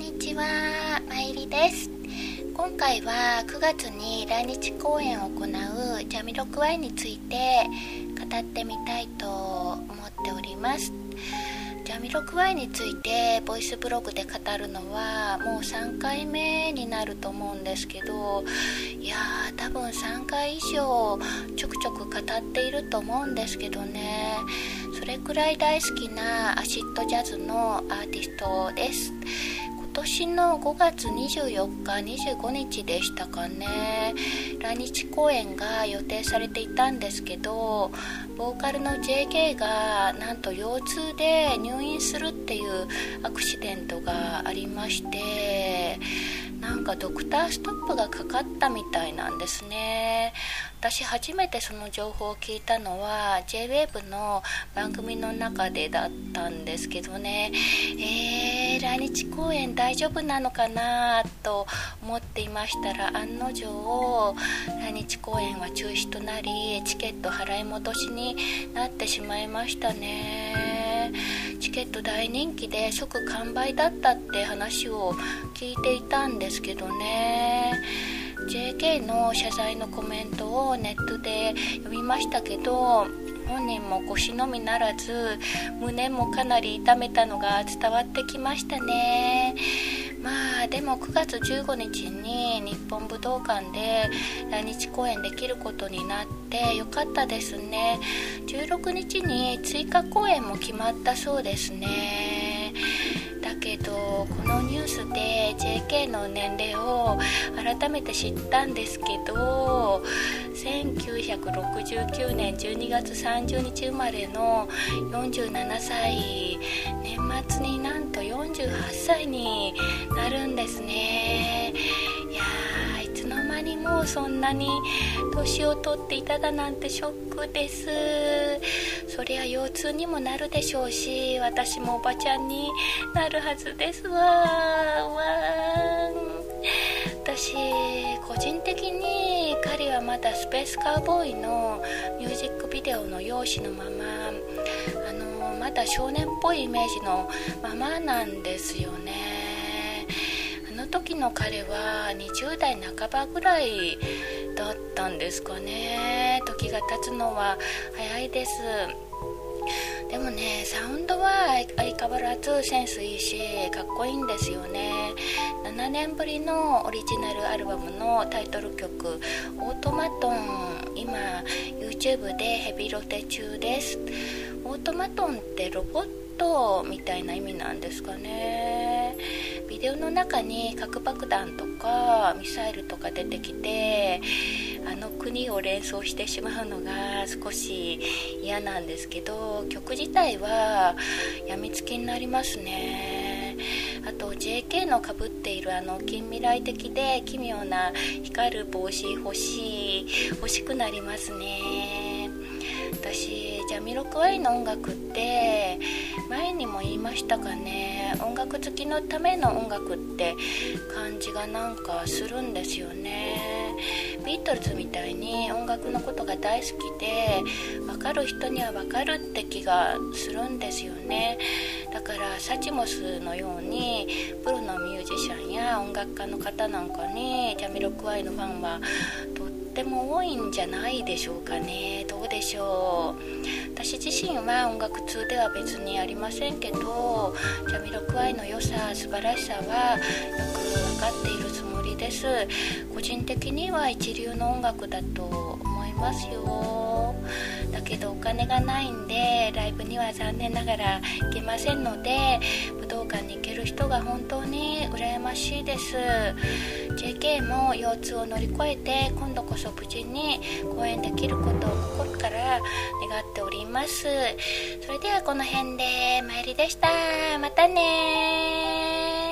にちは、まいりです。今回は9月に来日公演を行うジャミロクワイについて語ってみたいと思っております。ジャミロクワイについてボイスブログで語るのはもう3回目になると思うんですけどいやー多分3回以上ちょくちょく語っていると思うんですけどね。それくらい大好きなアシッドジャズのアーティストです。年の5月24日25日でしたかね。来日公演が予定されていたんですけどボーカルの JK がなんと腰痛で入院するっていうアクシデントがありましてなんかドクターストップがかかったみたいなんですね。私初めてその情報を聞いたのは JWAVE の番組の中でだったんですけどね。えー、来日公演大丈夫なのかなと思っていましたら案の定来日公演は中止となりチケット払い戻しになってしまいましたね。と大人気で即完売だったって話を聞いていたんですけどね。JK の謝罪のコメントをネットで読みましたけど本人も腰のみならず胸もかなり痛めたのが伝わってきましたね。でも9月15日に日本武道館で来日公演できることになってよかったですね。16日に追加公演も決まったそうですね。とこのニュースで JK の年齢を改めて知ったんですけど1969年12月30日生まれの47歳年末になんと48歳になるんですね。いやーいつの間にもうそんなに年を取っていただなんてショックです。そりゃ腰痛にもなるでしょうし私もおばちゃんになるはずですわ。わ私個人的に彼はまだスペースカウボーイのミュージックビデオの容姿のままあのまだ少年っぽいイメージのままなんですよね。時の彼は20代半ばぐらいだったんですかね。時が経つのは早いです。でもねサウンドは相変わらずセンスいいしかっこいいんですよね。7年ぶりのオリジナルアルバムのタイトル曲「オートマトン」今 YouTube でヘビロテ中です。オートマトンってロボットみたいな意味なんですかね。デオの中に核爆弾とかミサイルとか出てきてあの国を連想してしまうのが少し嫌なんですけど曲自体はやみつきになりますね。あと JK のかぶっているあの近未来的で奇妙な光る帽子欲しい欲しくなりますね。私ジャミロクワイの音楽って前にも言いましたかね。音楽好きのための音楽って感じがなんかするんですよね。ビートルズみたいに音楽のことが大好きで分かる人には分かるって気がするんですよね。だからサチモスのようにプロのミュージシャンや音楽家の方なんかにジャミロクワイのファンはとっても多いんじゃないでしょうかね。どうでしょう。私自身は音楽通では別にありませんけどジャミロクワイの良さ素晴らしさはよく分かっているつもりです。個人的には一流の音楽だと思いますよ。だけどお金がないんでライブには残念ながら行けませんので武道館に行ける人が本当に羨ましいです。JK も腰痛を乗り越えて今度こそ無事に公演できることを心から願っております。それではこの辺でまいりでした。またね